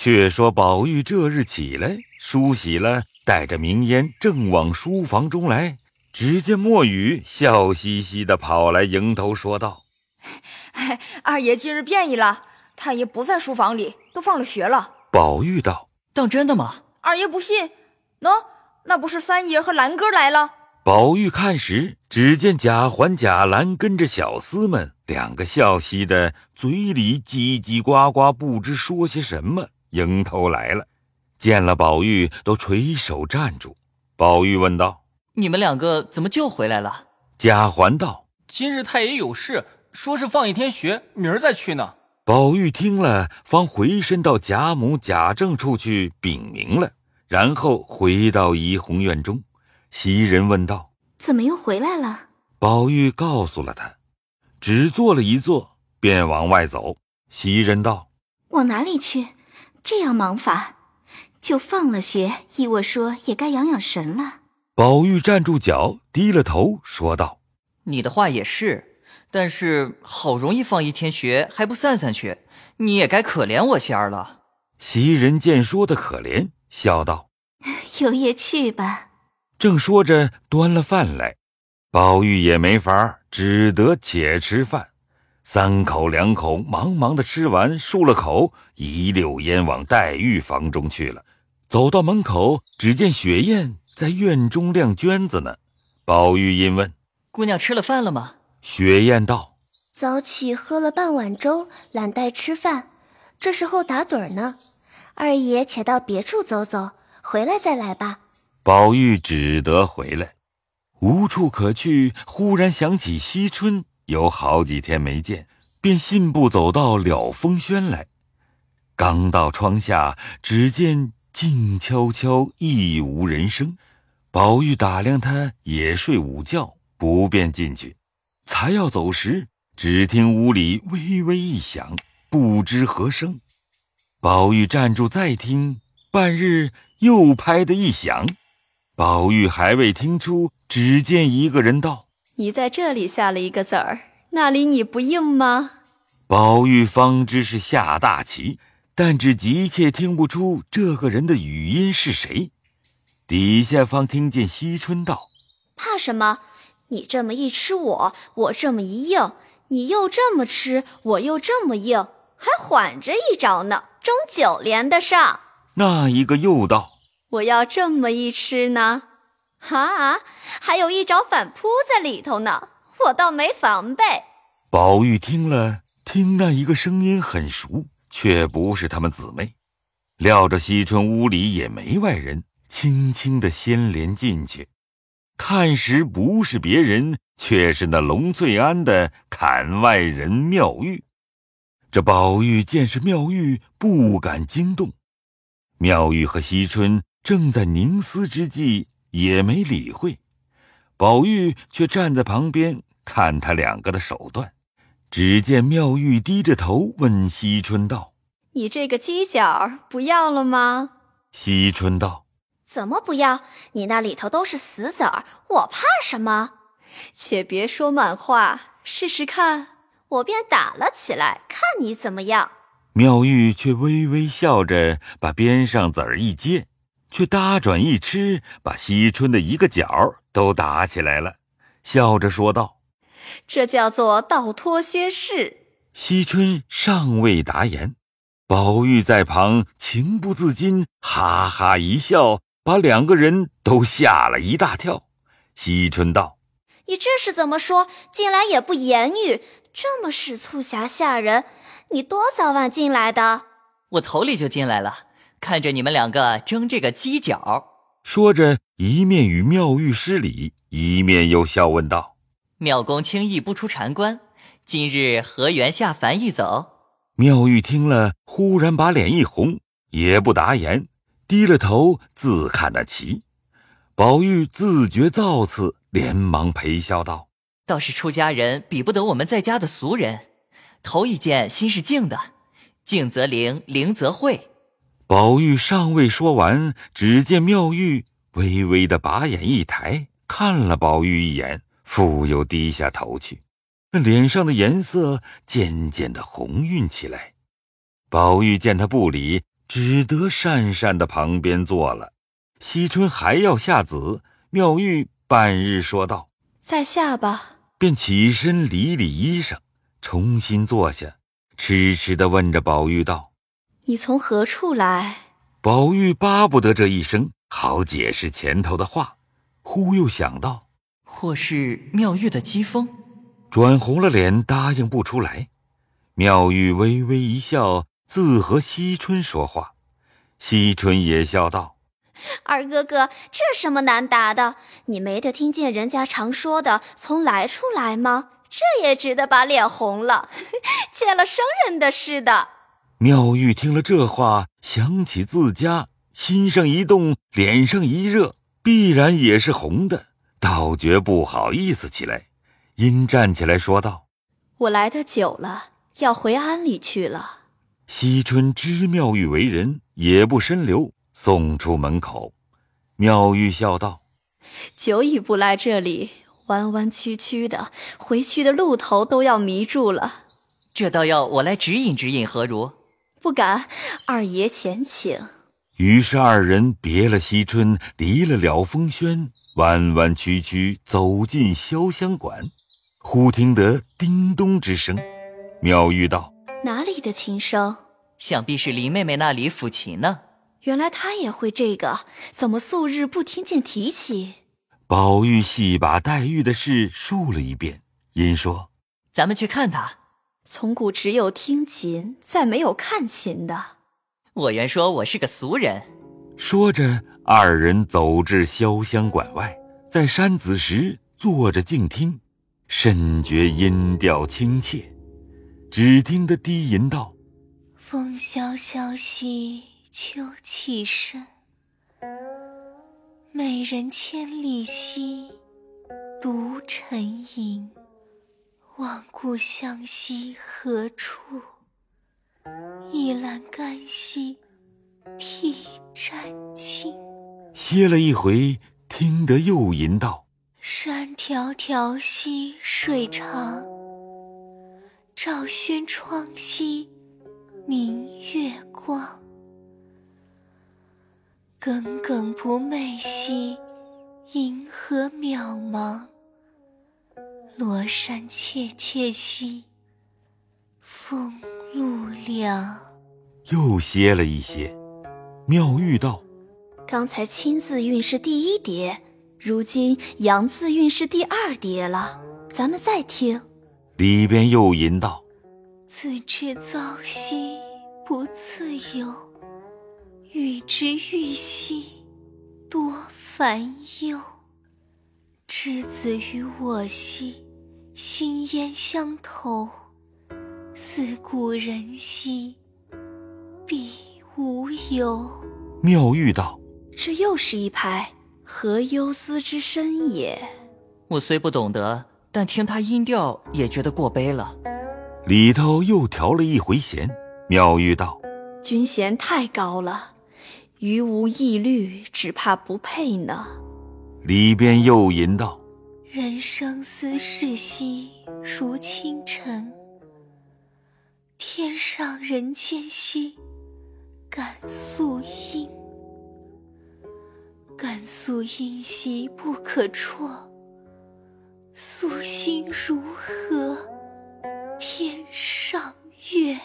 却说宝玉这日起来梳洗了，带着明烟正往书房中来，只见墨雨笑嘻嘻的跑来迎头说道：“二爷今日变异了，太爷不在书房里，都放了学了。”宝玉道：“当真的吗？二爷不信？喏，那不是三爷和兰哥来了。”宝玉看时，只见贾环、贾兰跟着小厮们两个笑嘻的，嘴里叽叽呱呱，不知说些什么。迎头来了，见了宝玉，都垂手站住。宝玉问道：“你们两个怎么就回来了？”贾环道：“今日太爷有事，说是放一天学，明儿再去呢。”宝玉听了，方回身到贾母、贾政处去禀明了，然后回到怡红院中。袭人问道：“怎么又回来了？”宝玉告诉了他，只坐了一坐，便往外走。袭人道：“往哪里去？”这样忙法，就放了学。依我说，也该养养神了。宝玉站住脚，低了头，说道：“你的话也是，但是好容易放一天学，还不散散去，你也该可怜我仙儿了。”袭人见说的可怜，笑道：“ 有也去吧。”正说着，端了饭来，宝玉也没法，只得且吃饭。三口两口，忙忙的吃完，漱了口，一溜烟往黛玉房中去了。走到门口，只见雪雁在院中晾绢子呢。宝玉因问：“姑娘吃了饭了吗？”雪雁道：“早起喝了半碗粥，懒待吃饭，这时候打盹呢。二爷且到别处走走，回来再来吧。”宝玉只得回来，无处可去，忽然想起惜春。有好几天没见，便信步走到了风轩来。刚到窗下，只见静悄悄，亦无人声。宝玉打量他也睡午觉，不便进去。才要走时，只听屋里微微一响，不知何声。宝玉站住再听，半日又拍的一响。宝玉还未听出，只见一个人道。你在这里下了一个子儿，那里你不应吗？宝玉方知是下大棋，但只急切听不出这个人的语音是谁。底下方听见惜春道：“怕什么？你这么一吃我，我这么一应，你又这么吃，我又这么应，还缓着一招呢，终究连得上。”那一个又道：“我要这么一吃呢。”哈，还有一招反扑在里头呢，我倒没防备。宝玉听了，听那一个声音很熟，却不是他们姊妹。料着惜春屋里也没外人，轻轻的掀帘进去，看时不是别人，却是那龙翠庵的槛外人妙玉。这宝玉见是妙玉，不敢惊动。妙玉和惜春正在凝思之际。也没理会，宝玉却站在旁边看他两个的手段。只见妙玉低着头问惜春道：“你这个犄角不要了吗？”惜春道：“怎么不要？你那里头都是死子儿，我怕什么？且别说满话，试试看。”我便打了起来，看你怎么样。妙玉却微微笑着，把边上子儿一接。却搭转一吃，把惜春的一个角都打起来了，笑着说道：“这叫做倒脱靴式。”惜春尚未答言，宝玉在旁情不自禁，哈哈一笑，把两个人都吓了一大跳。惜春道：“你这是怎么说？进来也不言语，这么使促狭吓人。你多早晚进来的？我头里就进来了。”看着你们两个争这个犄角，说着一面与妙玉施礼，一面又笑问道：“妙公轻易不出禅关，今日何缘下凡一走？”妙玉听了，忽然把脸一红，也不答言，低了头自看那棋。宝玉自觉造次，连忙陪笑道：“倒是出家人比不得我们在家的俗人，头一件心是静的，静则灵，灵则慧。”宝玉尚未说完，只见妙玉微微的把眼一抬，看了宝玉一眼，复又低下头去，那脸上的颜色渐渐的红晕起来。宝玉见他不理，只得讪讪的旁边坐了。惜春还要下子，妙玉半日说道：“在下吧。”便起身理理衣裳，重新坐下，痴痴的问着宝玉道：“你从何处来？”宝玉巴不得这一声好解释前头的话，忽又想到，或是妙玉的讥讽，转红了脸，答应不出来。妙玉微微一笑，自和惜春说话，惜春也笑道。二哥哥，这什么难答的？你没得听见人家常说的“从来处来”吗？这也值得把脸红了，见了生人的似的。妙玉听了这话，想起自家，心上一动，脸上一热，必然也是红的，倒觉不好意思起来，因站起来说道：“我来的久了，要回庵里去了。”惜春知妙玉为人，也不深留。送出门口，妙玉笑道：“久已不来这里，弯弯曲曲的，回去的路头都要迷住了。这倒要我来指引指引，何如？”“不敢，二爷前请。”于是二人别了惜春，离了了风轩，弯弯曲曲走进潇湘馆。忽听得叮咚之声，妙玉道：“哪里的琴声？想必是林妹妹那里抚琴呢。”原来她也会这个，怎么素日不听见提起？宝玉细把黛玉的事述了一遍，因说：“咱们去看他。从古只有听琴，再没有看琴的。我原说我是个俗人。”说着，二人走至潇湘馆外，在山子时坐着静听，甚觉音调清切。只听得低吟道：“风萧萧兮。”秋气深，美人千里兮，独沉吟。望故乡兮何处？一栏干兮涕沾襟。歇了一回，听得又吟道：山迢迢兮水长，照轩窗兮明月光。耿耿不寐兮，银河渺茫；罗衫切切兮，风露凉。又歇了一歇，妙玉道：“刚才亲字韵是第一叠，如今阳字韵是第二叠了。咱们再听。”里边又吟道：“自知朝兮不自由。”欲知欲兮，多烦忧；之子于我兮，心焉相投。似故人兮，必无忧。妙玉道：“这又是一拍，何忧思之深也？”我虽不懂得，但听他音调，也觉得过悲了。里头又调了一回弦，妙玉道：“君弦太高了。”余无疑虑，只怕不配呢。里边又吟道：“人生思事兮如清晨，天上人间兮感素音。感素音兮不可辍，素心如何天上月？”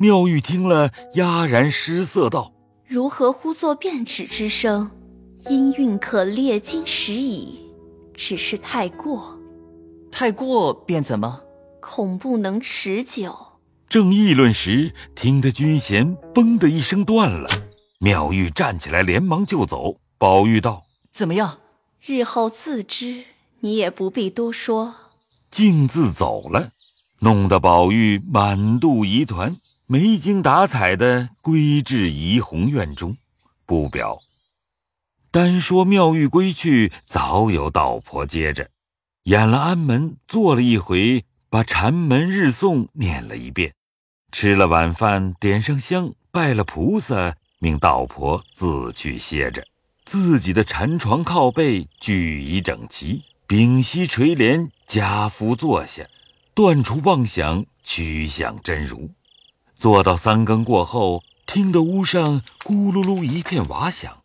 妙玉听了，哑然失色道。如何呼作变指之声？音韵可列金石矣，只是太过。太过便怎么？恐不能持久。正议论时，听得军弦“嘣”的一声断了。妙玉站起来，连忙就走。宝玉道：“怎么样？日后自知，你也不必多说。”径自走了，弄得宝玉满肚疑团。没精打采的归至怡红院中，不表。单说妙玉归去，早有道婆接着，演了安门，坐了一回，把禅门日诵念了一遍，吃了晚饭，点上香，拜了菩萨，命道婆自去歇着。自己的禅床靠背俱已整齐，屏息垂帘，家夫坐下，断除妄想，趋向真如。坐到三更过后，听得屋上咕噜噜一片瓦响。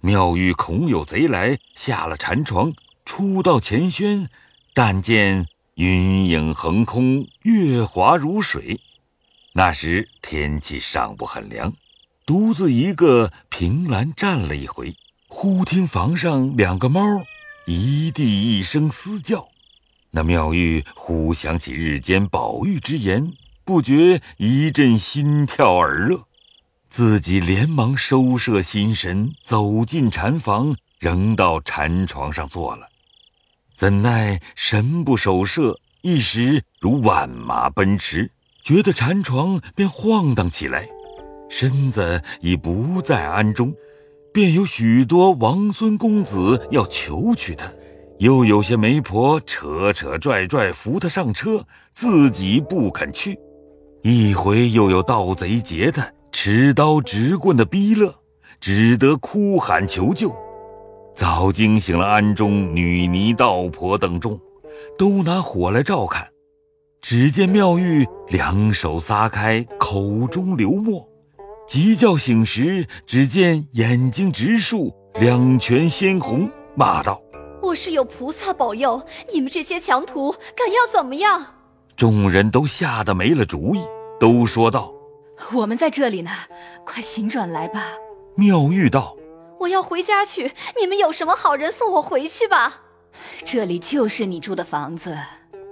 妙玉恐有贼来，下了禅床，出到前轩，但见云影横空，月华如水。那时天气尚不很凉，独自一个凭栏站了一回，忽听房上两个猫一地一声嘶叫。那妙玉忽想起日间宝玉之言，不觉一阵心跳耳热。自己连忙收摄心神，走进禅房，仍到禅床上坐了。怎奈神不守舍，一时如万马奔驰，觉得禅床便晃荡起来，身子已不在庵中，便有许多王孙公子要求娶他，又有些媒婆扯扯拽拽扶他上车，自己不肯去。一回又有盗贼劫他。持刀直棍的逼勒，只得哭喊求救。早惊醒了庵中女尼、道婆等众，都拿火来照看。只见妙玉两手撒开，口中流沫。急叫醒时，只见眼睛直竖，两拳鲜红，骂道：“我是有菩萨保佑，你们这些强徒敢要怎么样？”众人都吓得没了主意，都说道。我们在这里呢，快行转来吧。妙玉道：“我要回家去，你们有什么好人送我回去吧。这里就是你住的房子。”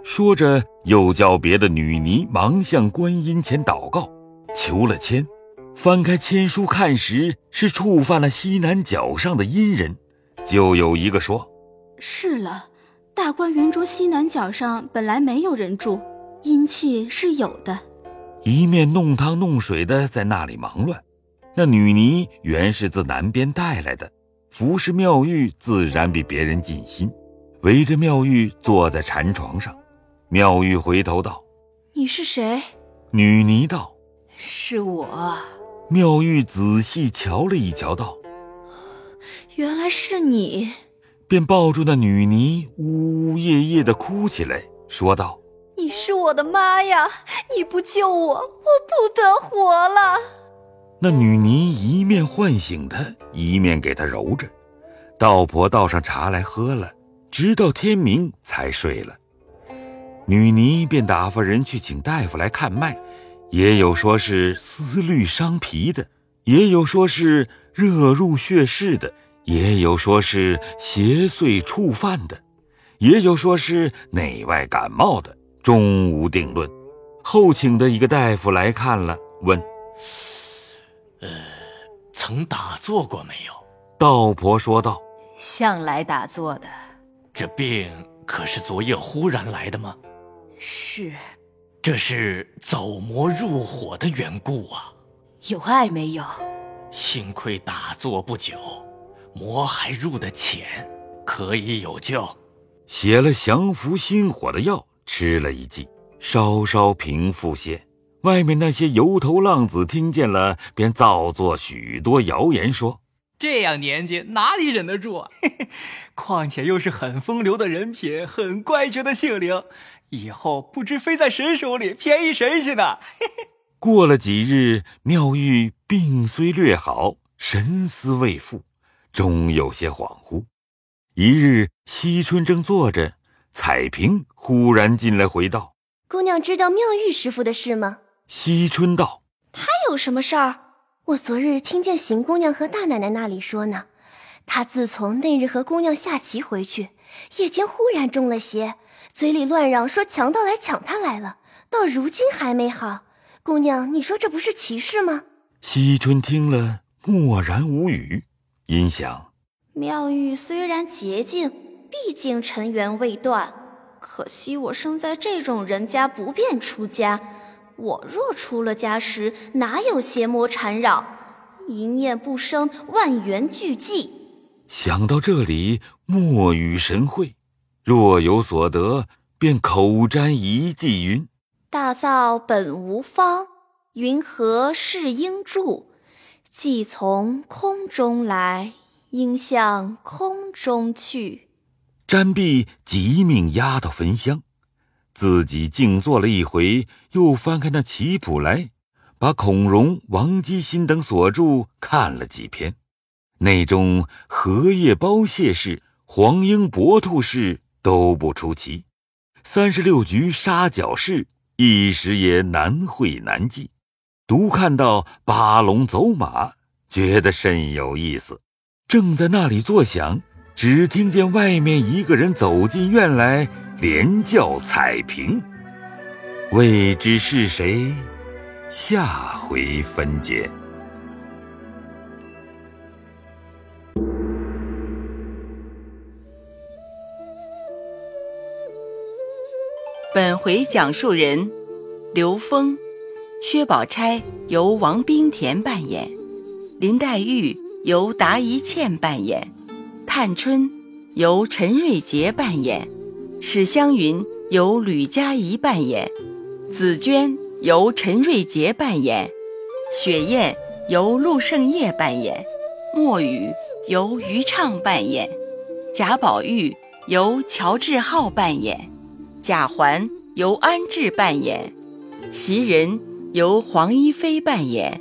说着，又叫别的女尼忙向观音前祷告，求了签。翻开签书看时，是触犯了西南角上的阴人。就有一个说：“是了，大观园中西南角上本来没有人住，阴气是有的。”一面弄汤弄水的在那里忙乱，那女尼原是自南边带来的，服侍妙玉自然比别人尽心，围着妙玉坐在禅床上。妙玉回头道：“你是谁？”女尼道：“是我。”妙玉仔细瞧了一瞧，道：“原来是你。”便抱住那女尼，呜呜咽咽的哭起来，说道。你是我的妈呀！你不救我，我不得活了。那女尼一面唤醒他，一面给他揉着。道婆倒上茶来喝了，直到天明才睡了。女尼便打发人去请大夫来看脉，也有说是思虑伤脾的，也有说是热入血室的，也有说是邪祟触犯的，也有说是内外感冒的。终无定论。后请的一个大夫来看了，问：“呃，曾打坐过没有？”道婆说道：“向来打坐的。”这病可是昨夜忽然来的吗？是。这是走魔入火的缘故啊。有爱没有？幸亏打坐不久，魔还入得浅，可以有救。写了降服心火的药。吃了一剂，稍稍平复些。外面那些油头浪子听见了，便造作许多谣言，说这样年纪哪里忍得住啊？况且又是很风流的人品，很乖觉的性灵，以后不知飞在谁手里，便宜谁去呢？过了几日，妙玉病虽略好，神思未复，终有些恍惚。一日，惜春正坐着。彩萍忽然进来，回道：“姑娘知道妙玉师傅的事吗？”惜春道：“他有什么事儿？我昨日听见邢姑娘和大奶奶那里说呢。他自从那日和姑娘下棋回去，夜间忽然中了邪，嘴里乱嚷说强盗来抢他来了，到如今还没好。姑娘，你说这不是奇事吗？”惜春听了，默然无语，因想：妙玉虽然洁净。毕竟尘缘未断，可惜我生在这种人家，不便出家。我若出了家时，哪有邪魔缠绕？一念不生，万缘俱寂。想到这里，默与神会，若有所得，便口占一记云：“大造本无方，云何是应住？既从空中来，应向空中去。”瞻壁即命压到焚香，自己静坐了一回，又翻开那棋谱来，把孔融、王基新等所著看了几篇，那种荷叶包蟹式、黄莺搏兔式都不出奇，三十六局杀角式一时也难会难记。独看到八龙走马，觉得甚有意思。正在那里作想，只听见外面一个人走进院来，连叫彩屏。未知是谁？下回分解。本回讲述人：刘峰。薛宝钗由王冰田扮演，林黛玉由达一茜扮演，探春由陈瑞杰扮演，史湘云由吕佳怡扮演，紫娟由陈瑞杰扮演，雪雁由陆胜业扮演，墨雨由于畅扮演，贾宝玉由乔志浩扮演，贾环由安志扮演，袭人。由黄一飞扮演，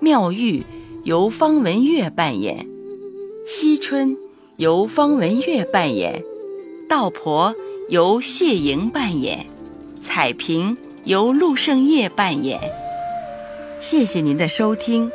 妙玉由方文月扮演，惜春由方文月扮演，道婆由谢莹扮演，彩萍由陆胜业扮演。谢谢您的收听。